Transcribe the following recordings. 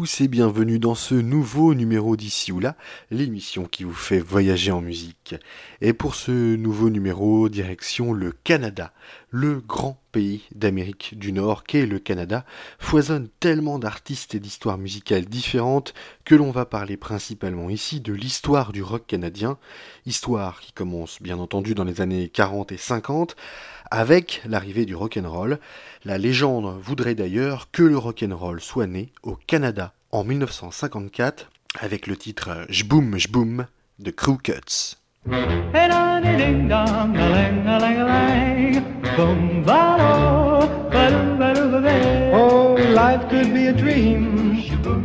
Tous et bienvenue dans ce nouveau numéro d'ici ou là, l'émission qui vous fait voyager en musique. Et pour ce nouveau numéro, direction le Canada, le grand pays d'Amérique du Nord qu'est le Canada, foisonne tellement d'artistes et d'histoires musicales différentes que l'on va parler principalement ici de l'histoire du rock canadien, histoire qui commence bien entendu dans les années 40 et 50, avec l'arrivée du rock'n'roll. La légende voudrait d'ailleurs que le rock'n'roll soit né au Canada en 1954 avec le titre euh, J'boum J'boum de Crew Cuts. Life could be a dream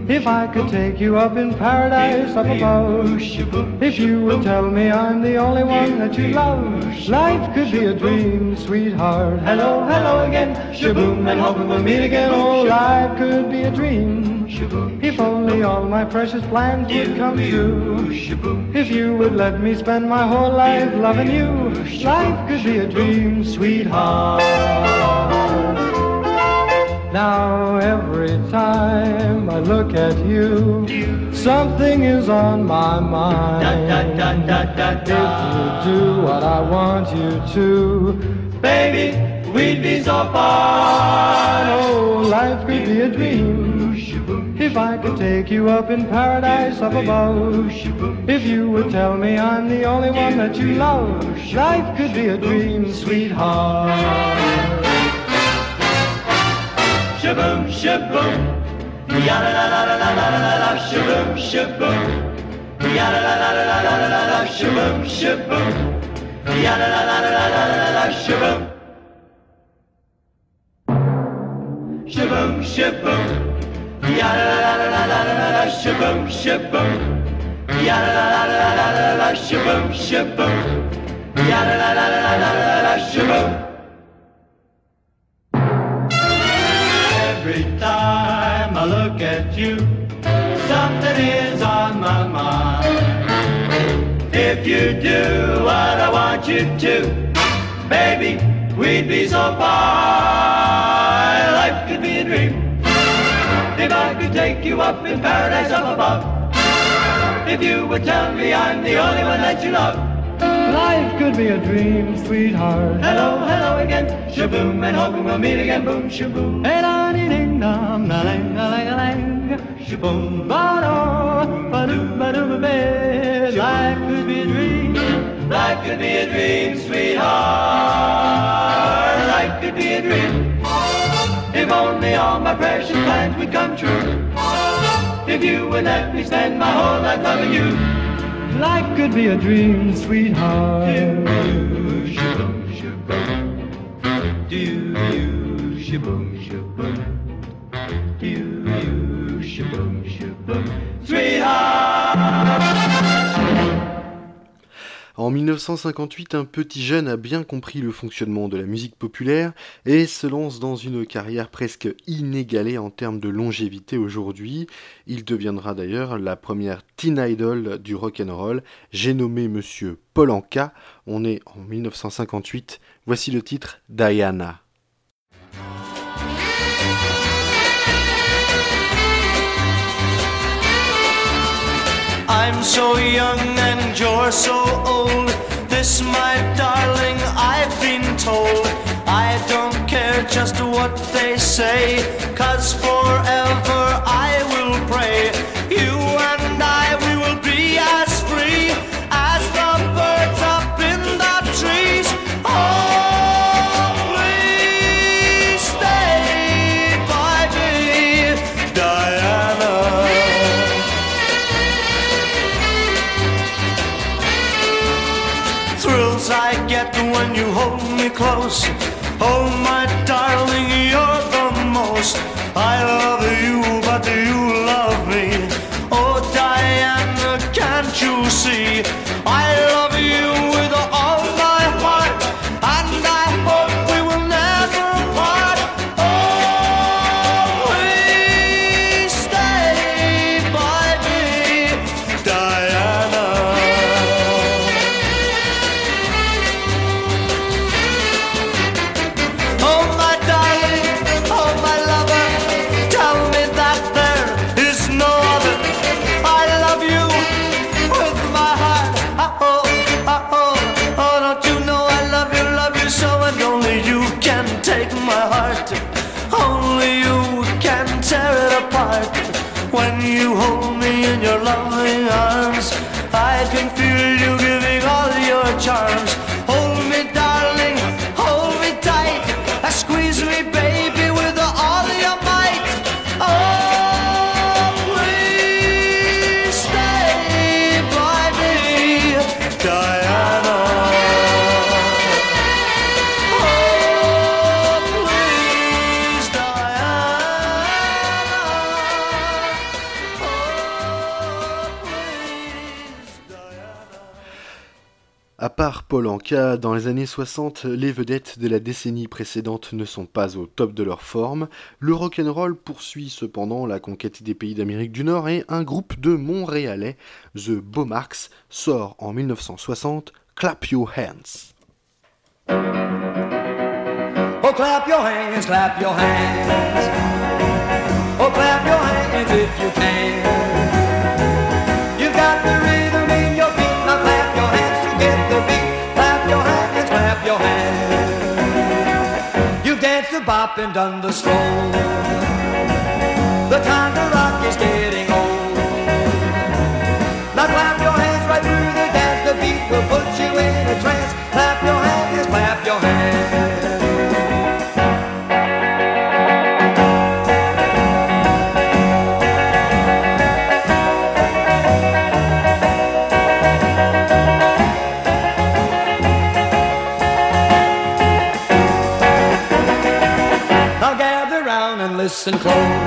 if I could take you up in paradise up above. If you would tell me I'm the only one that you love, life could be a dream, sweetheart. Hello, hello again, shaboom, and hoping we'll meet again. Oh, life could be a dream. If only all my precious plans would come true. If you would let me spend my whole life loving you, life could be a dream, sweetheart. Now every time I look at you, something is on my mind. If you do what I want you to, baby, we'd be so fine. Oh, life could be a dream. If I could take you up in paradise up above, if you would tell me I'm the only one that you love, life could be a dream, sweetheart. Shaboom, shaboom, ya la la la la la la la la, shaboom, shaboom, ya la la la la la la la la, shaboom, shaboom, ya la la la la la la la la, shaboom. Shaboom, shaboom. Ya la la la la la la la shaboom shaboom. Ya la la la la la la la shaboom shaboom. Ya la la la la la la la shaboom. Every time I look at you, something is on my mind. If you do what I want you to, baby, we'd be so fine. Life could be a dream if I could take you up in paradise up above. If you would tell me I'm the only one that you love. Life could be a dream, sweetheart. Hello, hello again. Shaboom, and hoping we'll meet again. Boom, shaboom. Hey, la, dee, ding, dong, la, lang, la, lang, la, lang. Shaboom, ba, do, ba, do, ba, do, ba, ba. Life could be a dream. Life could be a dream, sweetheart. Life could be a dream. If only all my precious plans would come true. If you would let me spend my whole life loving you. Life could be a dream, sweetheart. Do you shaboom shaboom? En 1958, un petit jeune a bien compris le fonctionnement de la musique populaire et se lance dans une carrière presque inégalée en termes de longévité aujourd'hui. Il deviendra d'ailleurs la première teen idol du rock'n'roll. J'ai nommé monsieur Polanka. On est en 1958. Voici le titre Diana. I'm so young and you're so old. This, my darling, I've been told. I don't care just what they say, cause forever I will pray. Close. Hold my À part Paul Anka, dans les années 60, les vedettes de la décennie précédente ne sont pas au top de leur forme. Le rock'n'roll poursuit cependant la conquête des pays d'Amérique du Nord et un groupe de Montréalais, The Beaumarks, sort en 1960 Clap Your Hands. Oh, clap your hands, clap your hands. Oh, clap your hands if you can. The bop and done the stroll. The time to rock is getting. And listen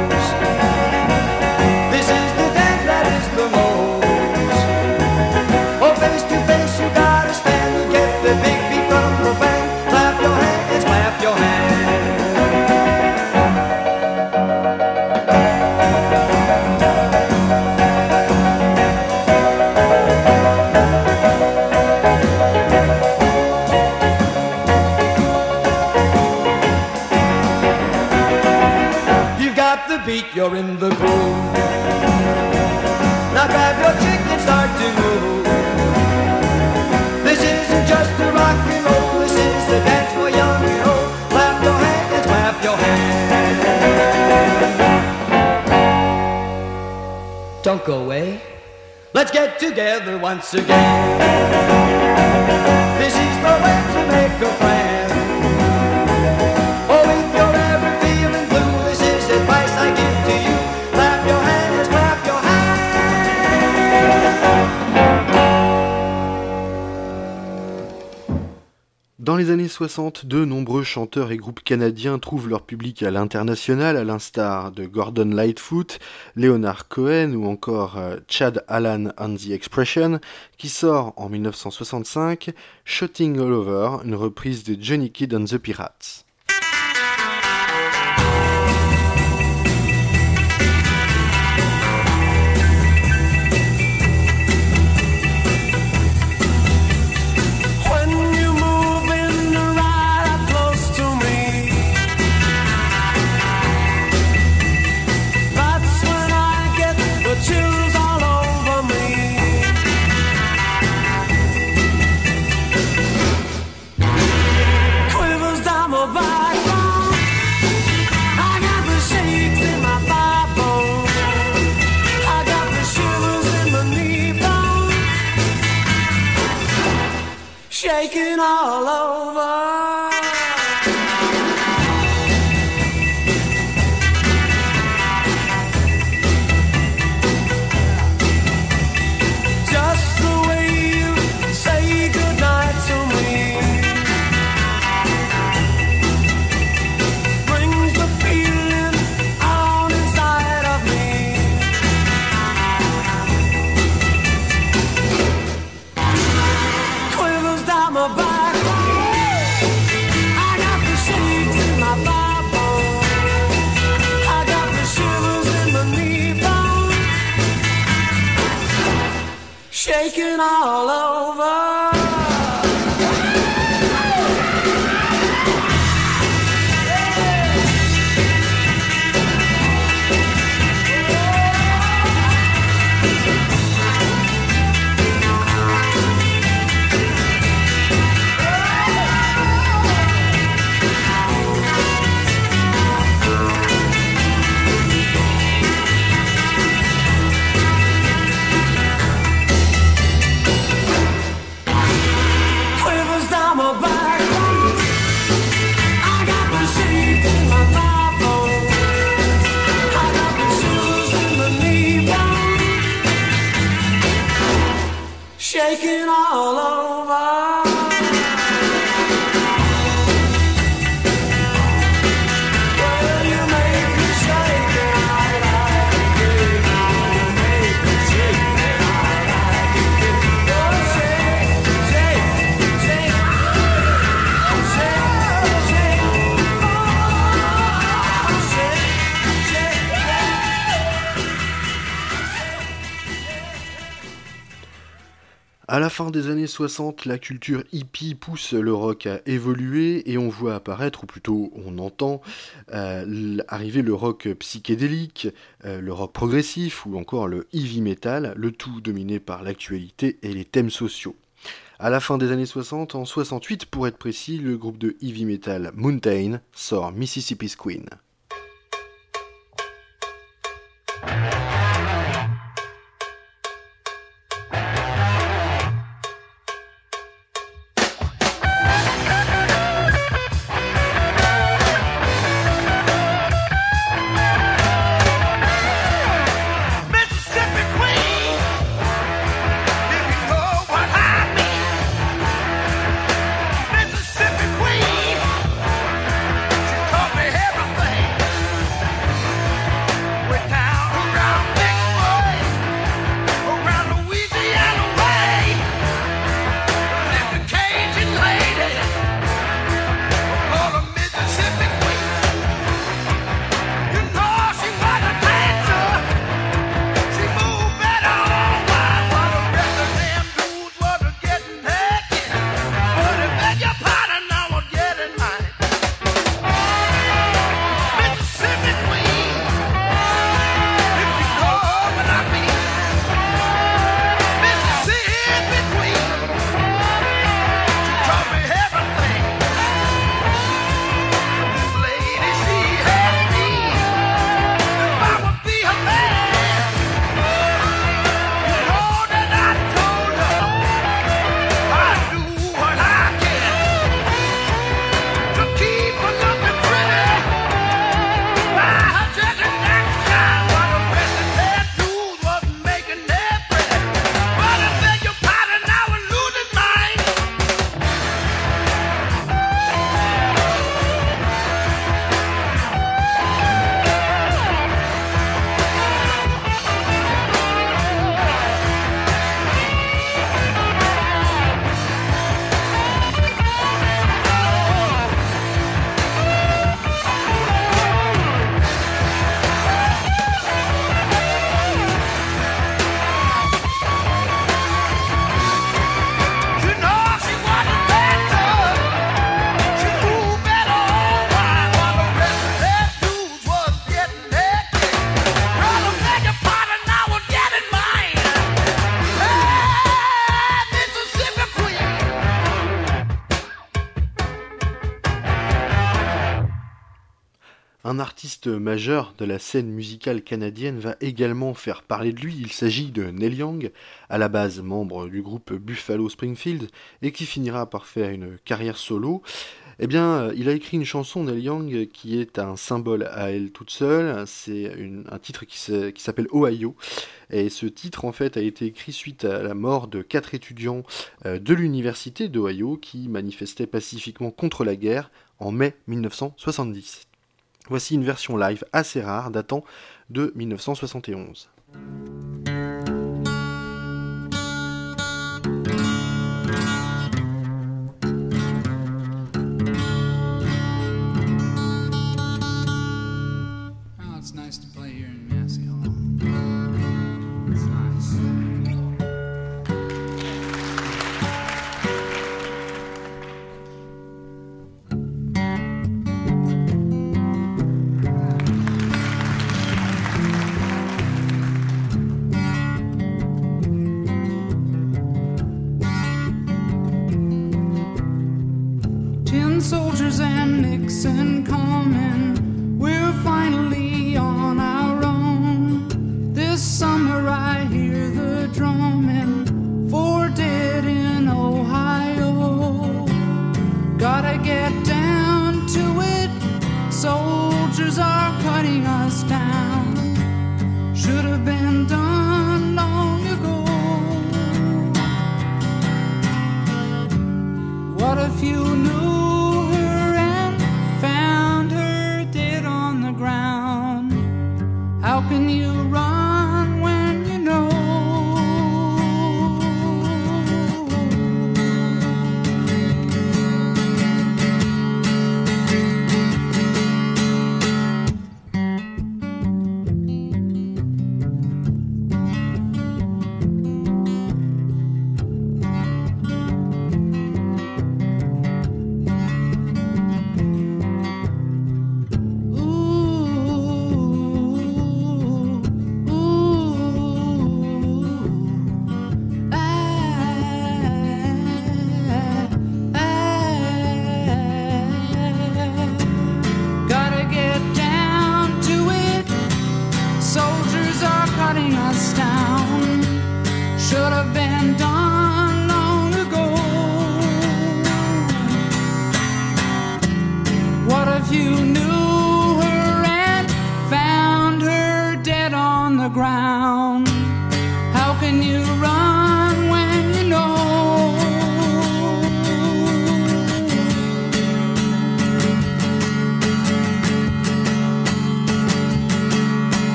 got the beat, you're in the groove. Now grab your chick and start to move. This isn't just a rock and roll, this is the dance for young and old. Clap your hands, clap your hands. Don't go away. Let's get together once again. This is the way to make a plan. Dans les années 60, de nombreux chanteurs et groupes canadiens trouvent leur public à l'international, à l'instar de Gordon Lightfoot, Leonard Cohen ou encore euh, Chad Allan and the Expression, qui sort en 1965 Shooting All Over, une reprise de Johnny Kidd and the Pirates. Shaking all over. À la fin des années 60, la culture hippie pousse le rock à évoluer et on voit apparaître, ou plutôt on entend, euh, arriver le rock psychédélique, euh, le rock progressif ou encore le heavy metal, le tout dominé par l'actualité et les thèmes sociaux. À la fin des années 60, en 68 pour être précis, le groupe de heavy metal Mountain sort Mississippi's Queen. Un artiste majeur de la scène musicale canadienne va également faire parler de lui. Il s'agit de Neil Young, à la base membre du groupe Buffalo Springfield, et qui finira par faire une carrière solo. Eh bien, euh, il a écrit une chanson, Neil Young, qui est un symbole à elle toute seule. C'est un titre qui s'appelle Ohio. Et ce titre, en fait, a été écrit suite à la mort de quatre étudiants euh, de l'université d'Ohio qui manifestaient pacifiquement contre la guerre en mai 1970. Voici une version live assez rare datant de 1971.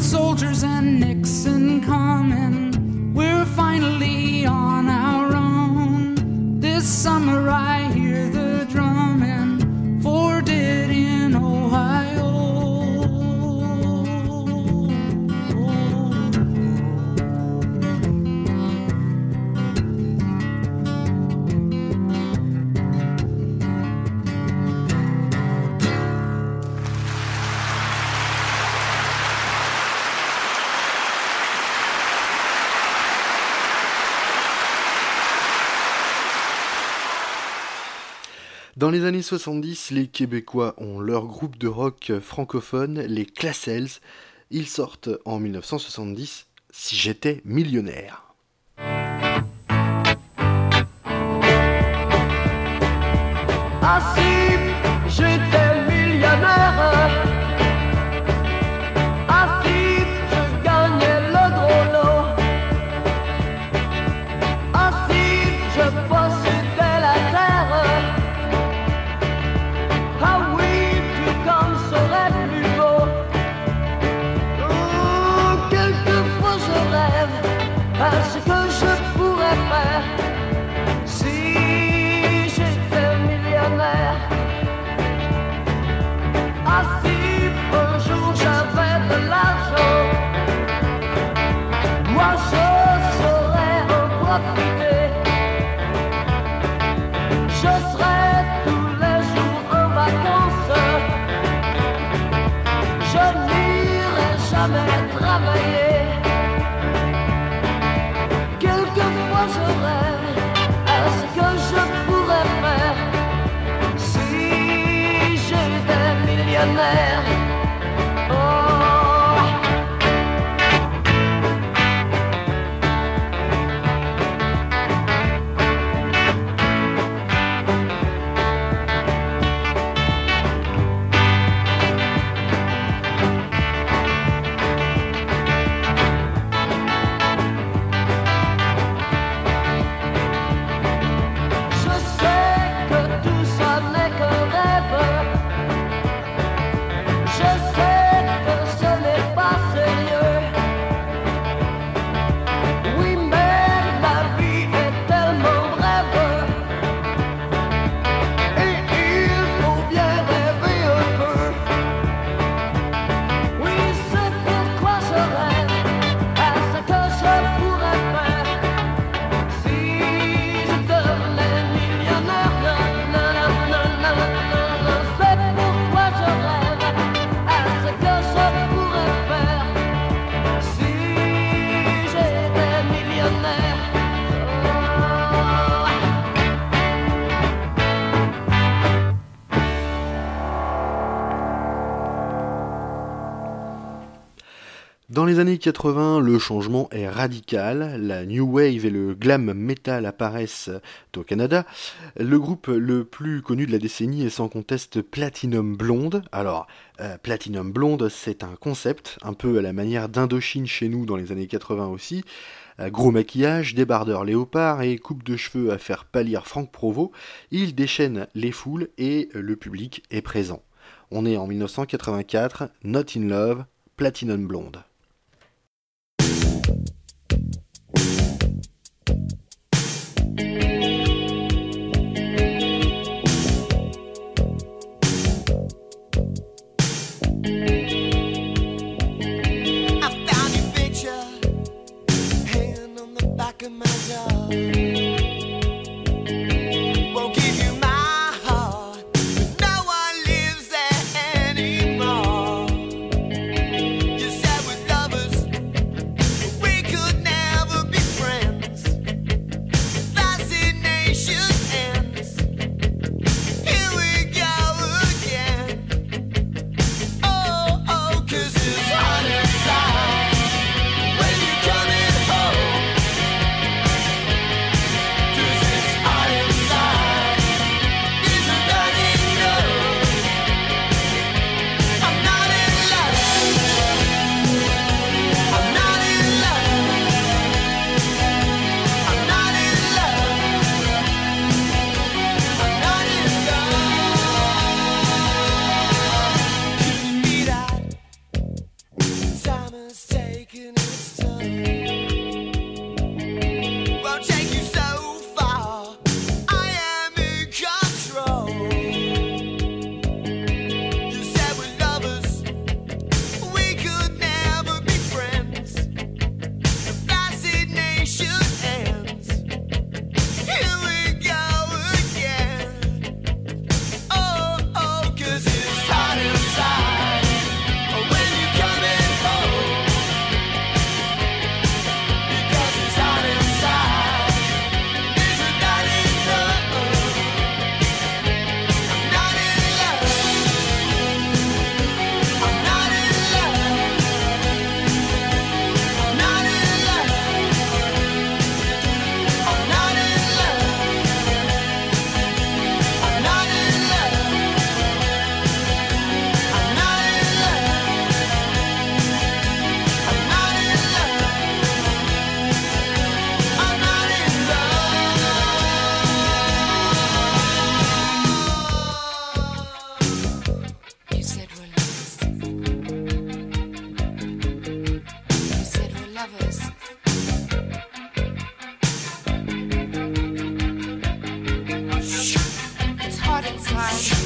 Soldiers and Nixon coming. We're finally on our own. This summer I Dans les années 70, les Québécois ont leur groupe de rock francophone, les Classels. Ils sortent en 1970 Si j'étais millionnaire. Ah si j'étais millionnaire en profiter. Dans les années 80, le changement est radical. La New Wave et le glam metal apparaissent au Canada. Le groupe le plus connu de la décennie est sans conteste Platinum Blonde. Alors, euh, Platinum Blonde, c'est un concept, un peu à la manière d'Indochine chez nous dans les années 80 aussi. Euh, Gros maquillage, débardeur léopard et coupe de cheveux à faire pâlir Franck Provost, il déchaîne les foules et le public est présent. On est en 1984, Not in Love, Platinum Blonde. I found your picture hanging on the back of my door. time.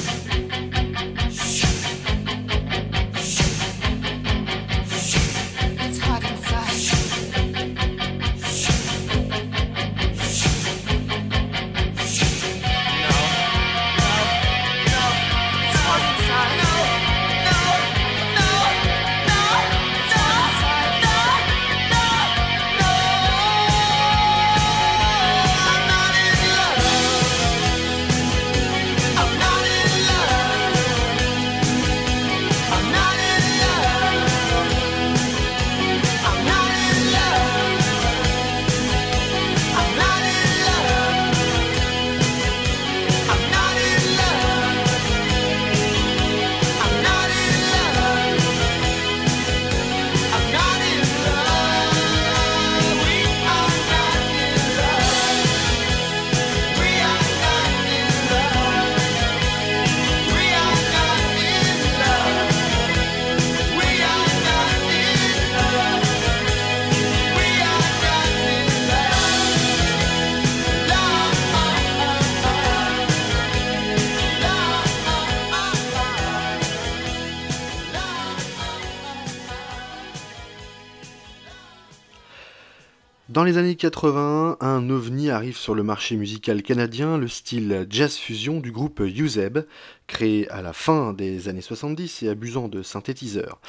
Les années 80, un ovni arrive sur le marché musical canadien, le style jazz fusion du groupe Uzeb, créé à la fin des années 70 et abusant de synthétiseurs.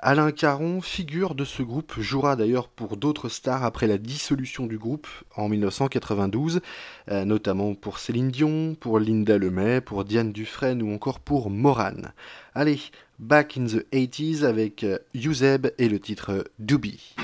Alain Caron, figure de ce groupe, jouera d'ailleurs pour d'autres stars après la dissolution du groupe en 1992, euh, notamment pour Céline Dion, pour Linda Lemay, pour Diane Dufresne ou encore pour Morane. Allez, back in the 80s avec euh, Uzeb et le titre Doobie.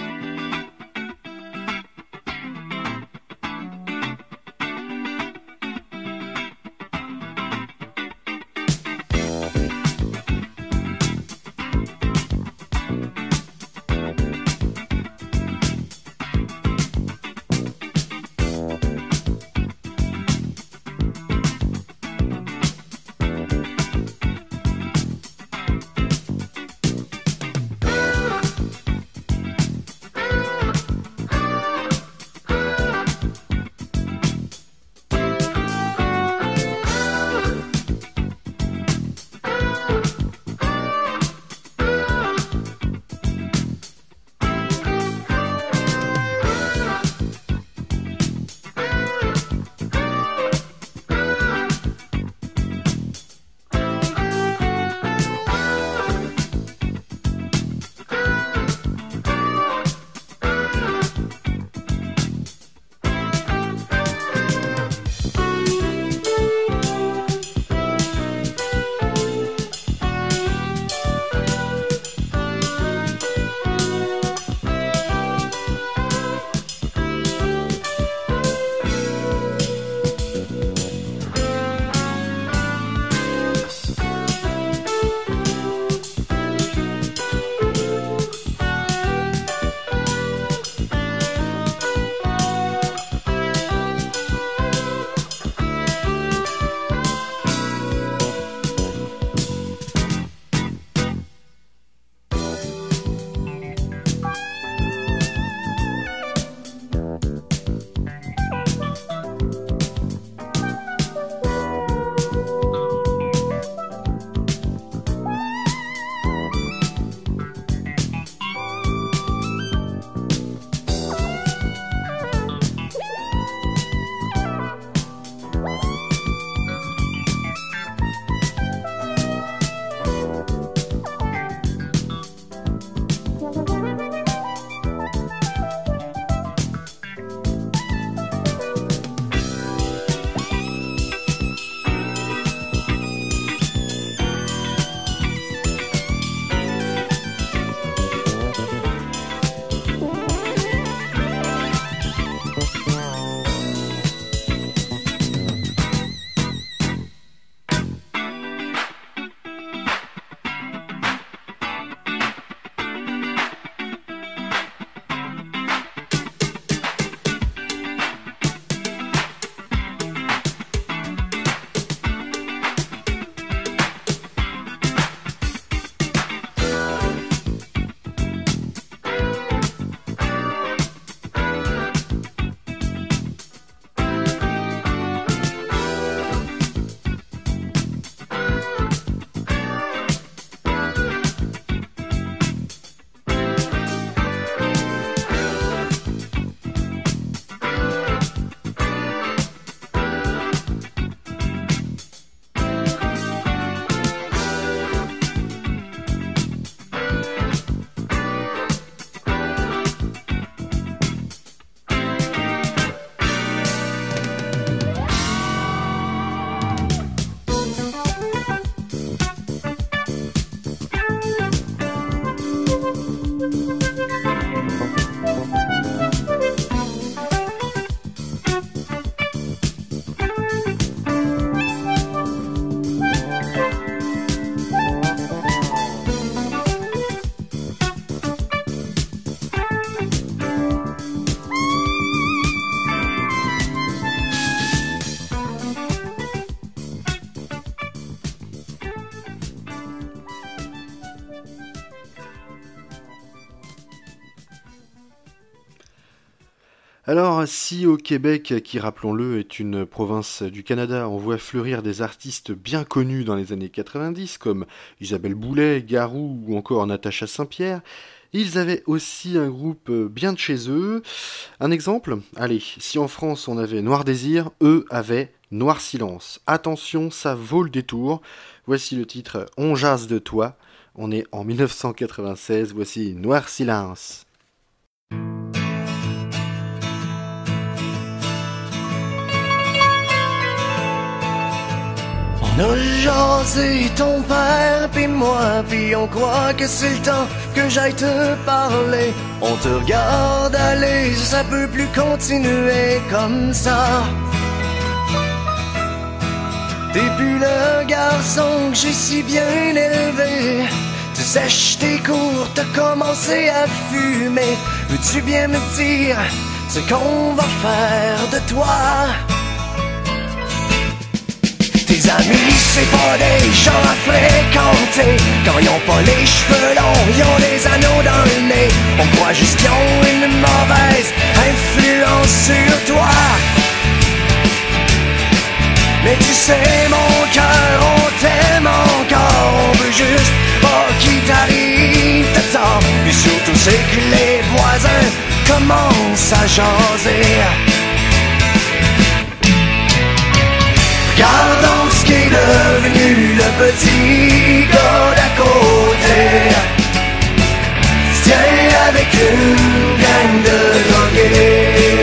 Si au Québec, qui rappelons-le est une province du Canada, on voit fleurir des artistes bien connus dans les années 90, comme Isabelle Boulet, Garou ou encore Natacha Saint-Pierre, Ils avaient aussi un groupe bien de chez eux. Un exemple? Allez, si en France on avait Noir Désir, eux avaient Noir Silence. Attention, ça vaut le détour. Voici le titre On jase de toi. On est en 1996, voici Noir Silence. On a jasé ton père puis moi puis on croit que c'est le temps que j'aille te parler. On te regarde aller, ça peut plus continuer comme ça. T'es plus le garçon que j'ai si bien élevé. Tu sèches tes cours, t'as commencé à fumer. Veux-tu bien me dire ce qu'on va faire de toi? Tes amis, c'est pas des gens à fréquenter. Quand ils ont pas les cheveux longs, ils ont des anneaux dans le nez. On croit juste qu'ils ont une mauvaise influence sur toi. Mais tu sais, mon cœur, on t'aime encore. On veut juste pas qu'il t'arrive de temps. Puis surtout, c'est que les voisins commencent à jaser. Regardons est devenu le petit gars d'à côté. Tiens avec une gang de drogués.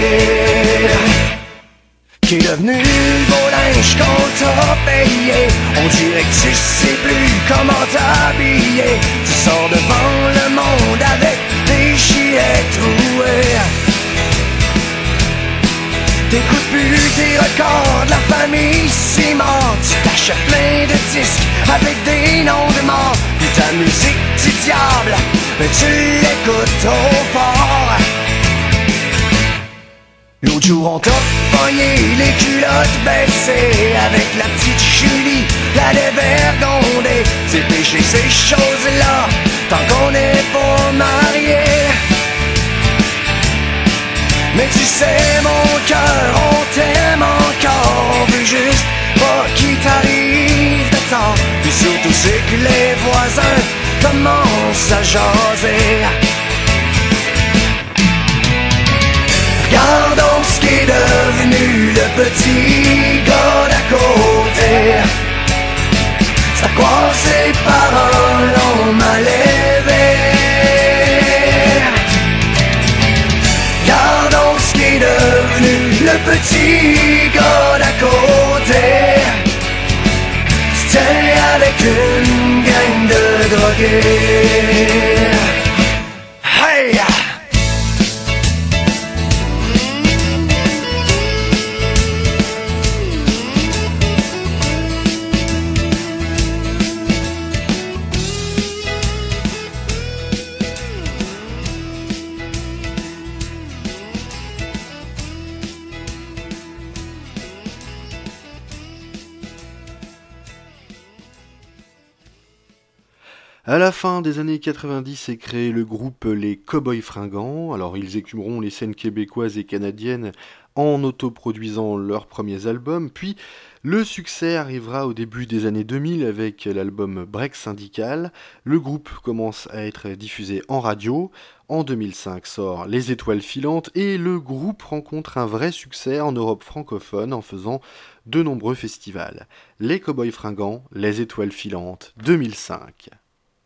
Qui est devenu le beau linge qu'on t'a payé? On dirait que tu sais plus comment t'habiller. Tu sors devant le monde avec des gilets troués. T'écoutes plus tes records la famille ciment Tu t'achètes plein de disques avec des noms de morts. Puis ta musique du diable, mais tu l'écoutes trop fort. L'autre jour on t'a les culottes baissées. Avec la petite Julie, la dévergondée C'est péché ces choses-là, tant qu'on n'est pas mariés mais tu sais mon cœur, on t'aime encore. Veut juste pas qu'il t'arrive de temps Puis surtout c'est que les voisins commencent à jaser. Regardons ce qui est devenu le petit gars d'à côté. C'est à quoi ses paroles ont mal élevé le petit gars d'à côté. Gang de drogués. À la fin des années 90 est créé le groupe Les Cowboys Fringants. Alors ils écumeront les scènes québécoises et canadiennes en autoproduisant leurs premiers albums, puis le succès arrivera au début des années 2000 avec l'album Break Syndical. Le groupe commence à être diffusé en radio. En 2005 sort Les Étoiles Filantes et le groupe rencontre un vrai succès en Europe francophone en faisant de nombreux festivals. Les Cowboys Fringants, Les Étoiles Filantes, 2005.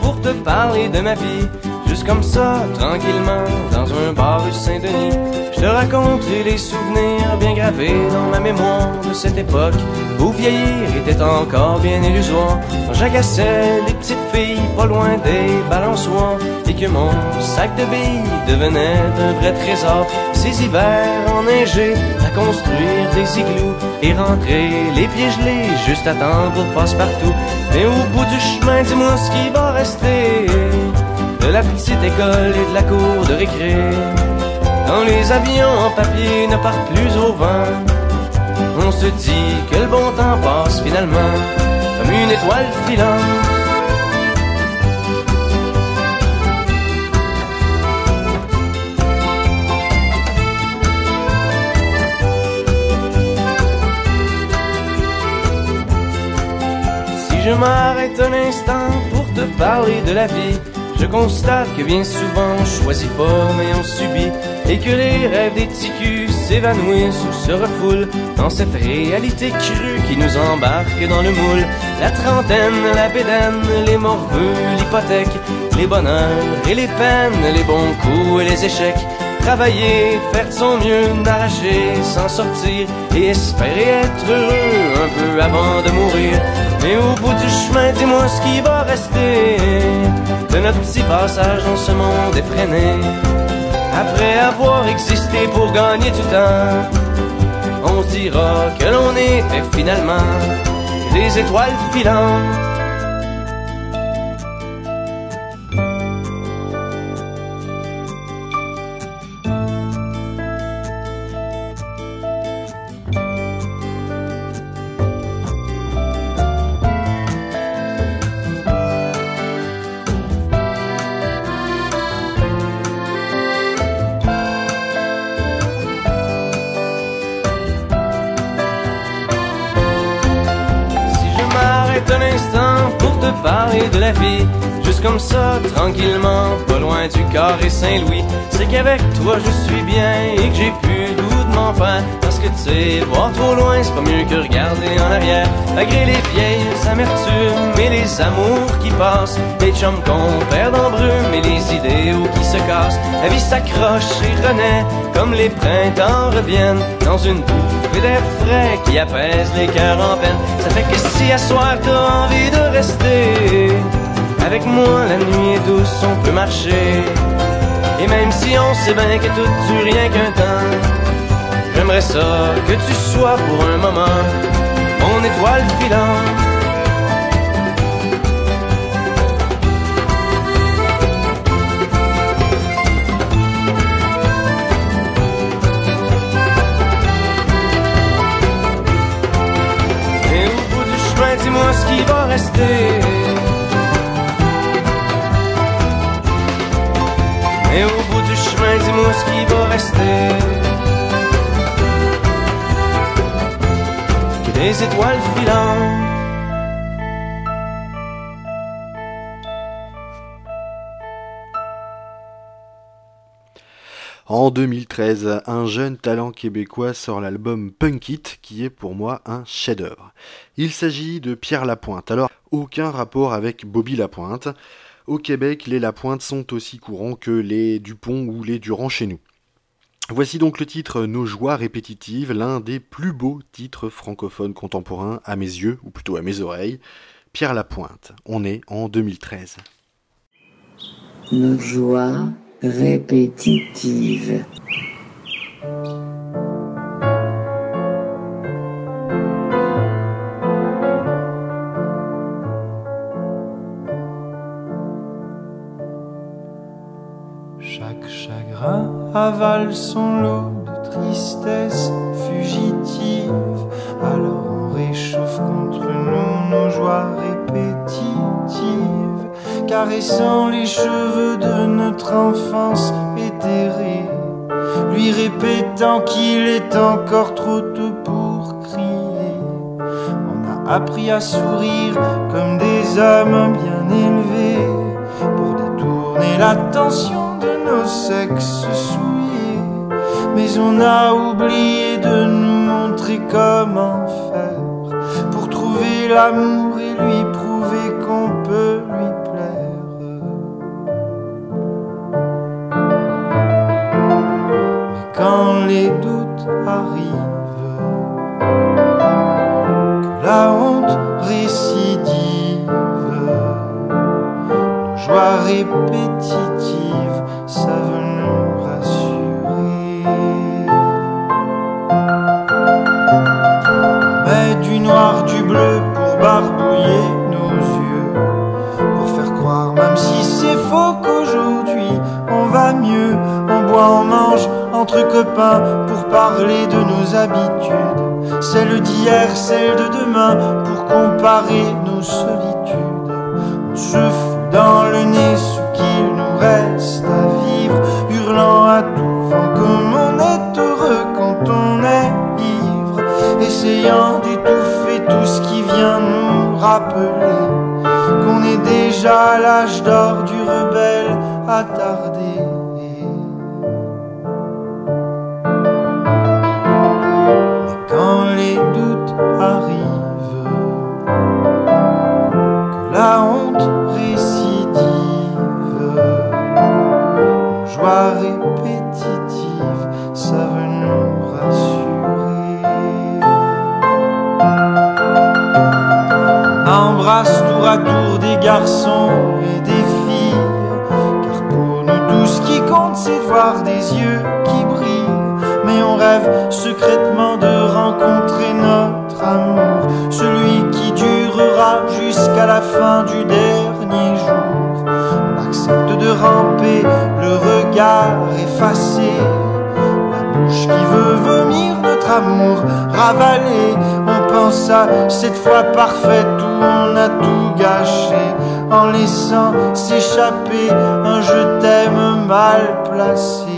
pour te parler de ma vie, Juste comme ça, tranquillement, dans un bar rue Saint-Denis, je te raconterai les souvenirs bien gravés dans ma mémoire de cette époque où vieillir était encore bien illusoire. Quand j'agaçais les petites filles pas loin des balançoires et que mon sac de billes devenait un vrai trésor. Ces hivers enneigés à construire des igloos et rentrer les pieds gelés juste à temps pour passe-partout. Mais au bout du chemin, dis-moi ce qui va rester de la petite école et de la cour de récré. Quand les avions en papier ne partent plus au vent, on se dit que le bon temps passe finalement comme une étoile filante. Je m'arrête un instant pour te parler de la vie, je constate que bien souvent on choisit pas mais on subit et que les rêves des ticus s'évanouissent ou se refoulent dans cette réalité crue qui nous embarque dans le moule. La trentaine, la bédaine, les morveux, l'hypothèque, les bonheurs et les peines, les bons coups et les échecs. Travailler, faire de son mieux, n'arracher, s'en sortir et espérer être heureux un peu avant de mourir. Mais au bout du chemin, dis-moi ce qui va rester de notre petit passage dans ce monde effréné. Après avoir existé pour gagner du temps, on dira que l'on était finalement des étoiles filantes. Juste comme ça, tranquillement, pas loin du carré Saint-Louis, c'est qu'avec toi je suis bien et que j'ai plus le goût de m'en faire. Parce que tu sais, voir trop loin, c'est pas mieux que regarder en arrière. Malgré les vieilles amertumes et les amours qui passent, les chums qu'on perd en brume et les idéaux qui se cassent, la vie s'accroche et renaît comme les printemps reviennent dans une bouffée d'air frais qui apaise les cœurs en peine. Ça fait que si à soir t'as envie de rester avec moi, la nuit est douce, on peut marcher. Et même si on sait bien que tout dure rien qu'un temps, j'aimerais ça que tu sois pour un moment mon étoile filante. Des étoiles filantes. En 2013, un jeune talent québécois sort l'album Punk It, qui est pour moi un chef-d'œuvre. Il s'agit de Pierre Lapointe. Alors, aucun rapport avec Bobby Lapointe. Au Québec, les Lapointe sont aussi courants que les Dupont ou les Durand chez nous. Voici donc le titre Nos joies répétitives, l'un des plus beaux titres francophones contemporains à mes yeux, ou plutôt à mes oreilles. Pierre Lapointe, on est en 2013. Nos joies répétitives. Chaque chagrin avale son lot de tristesse fugitive. Alors on réchauffe contre nous nos joies répétitives, caressant les cheveux de notre enfance éthérée, lui répétant qu'il est encore trop tôt pour crier. On a appris à sourire comme des hommes bien élevés pour détourner l'attention nos sexes souillés. Mais on a oublié de nous montrer comment faire pour trouver l'amour et lui prouver qu'on comparer nos solitudes. Secrètement de rencontrer notre amour, celui qui durera jusqu'à la fin du dernier jour. On accepte de ramper, le regard effacé, la bouche qui veut vomir notre amour ravalé. On pense à cette fois parfaite où on a tout gâché en laissant s'échapper un je t'aime mal placé.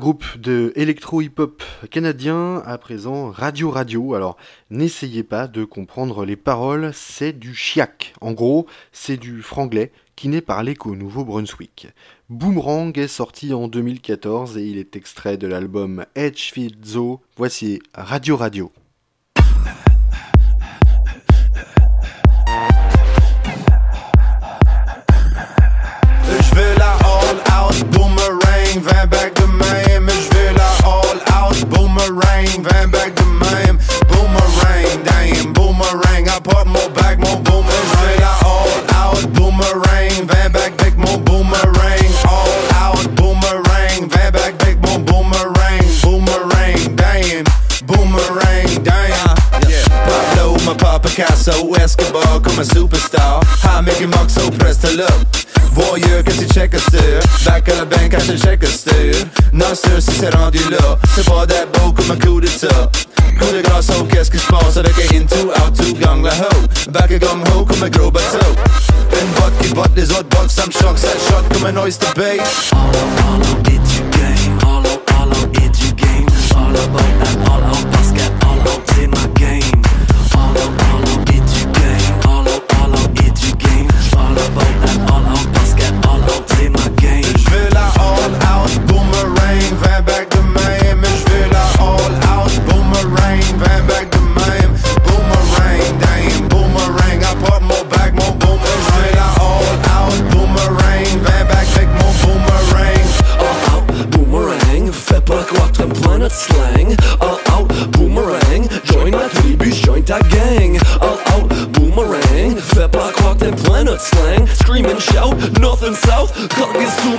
Groupe de électro-hip-hop canadien, à présent Radio Radio. Alors, n'essayez pas de comprendre les paroles, c'est du chiac. En gros, c'est du franglais qui n'est parlé qu'au Nouveau-Brunswick. Boomerang est sorti en 2014 et il est extrait de l'album Edgefield Zoo. Voici Radio Radio. Picasso, Escobar comme un superstar. Han mycket makt så press till upp. Voyeur, qu'est-ce que tu checkar sur? Back à la bank, kanske checkar sur. Non, sûr, si c'est rendu là. C'est pas that beau comme un coup d'état. Coup de grâce, oh, qu'est-ce qui se passe avec un into, out to, gang la ho. Back à gang ho comme un gros bateau. Une botte qui botte les autres bottes, ça me choque, ça shot comme un oyster bait. Je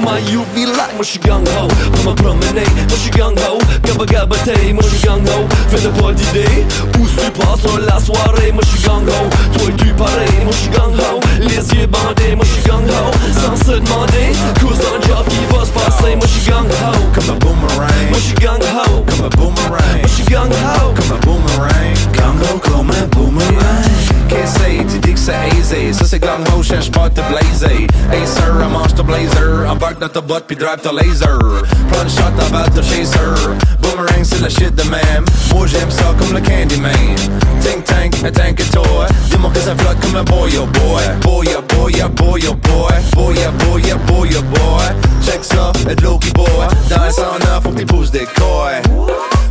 my UV light. Moi, j'suis gang ho. Pour me promener, moi, j'suis gang ho. Gabba gabba tay, moi, j'suis gang ho. Fais pas d'idée, où tu passes la soirée. Moi, j'suis gang ho. Toi, tu pareil, moi, j'suis gang ho. Les yeux bandés, moi, j'suis gang ho. Sans se demander, cause un job qui va se passer. Moi, j'suis gang ho. Comme un boomerang, Moi, j'suis gang ho. comme un boomerang, Moi, j'suis gang ho. comme un boomerang. Gang ho comme un boomerang. Qu'est-ce que c'est? Tu dis que c'est aisé Ça c'est gang ho, cherche pas à te blazer. Hey sir, mange ton blazer. Embarque dans ta botte puis drive ton laser. Prends le shot avant de chaser Boomerang c'est la shit de même Moi j'aime ça comme le Candyman. Think tank, un tank et toi Dis-moi que ça flotte comme un boy oh boy. Boy oh boy oh boy oh boy. Boy oh boy oh boy oh boy. Check ça, et de l'eau qui boy. Dans le sauna, faut que tu pousses des coils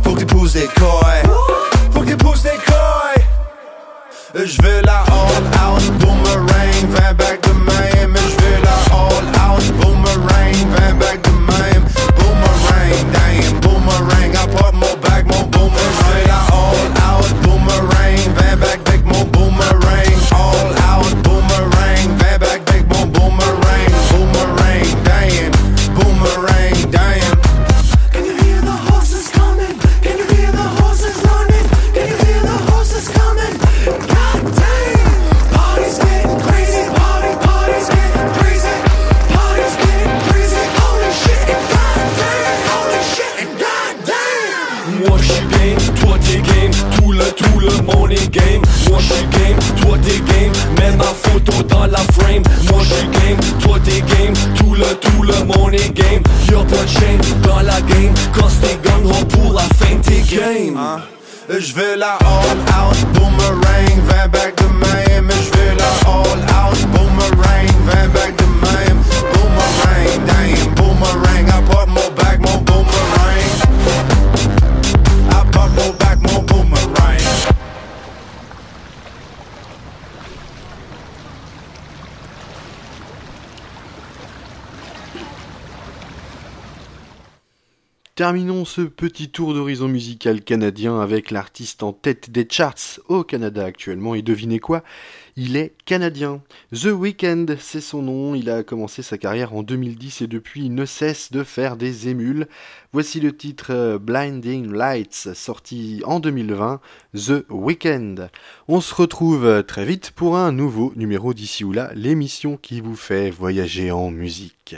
Faut que tu pousses des coils Faut que tu pousses des coils je veux la all out boomerang, 20 back de même. La Terminons ce petit tour d'horizon musical canadien avec l'artiste en tête des charts au Canada actuellement. Et devinez quoi? Il est canadien. The Weeknd, c'est son nom. Il a commencé sa carrière en 2010 et depuis il ne cesse de faire des émules. Voici le titre euh, Blinding Lights, sorti en 2020. The Weeknd. On se retrouve très vite pour un nouveau numéro d'ici ou là, l'émission qui vous fait voyager en musique.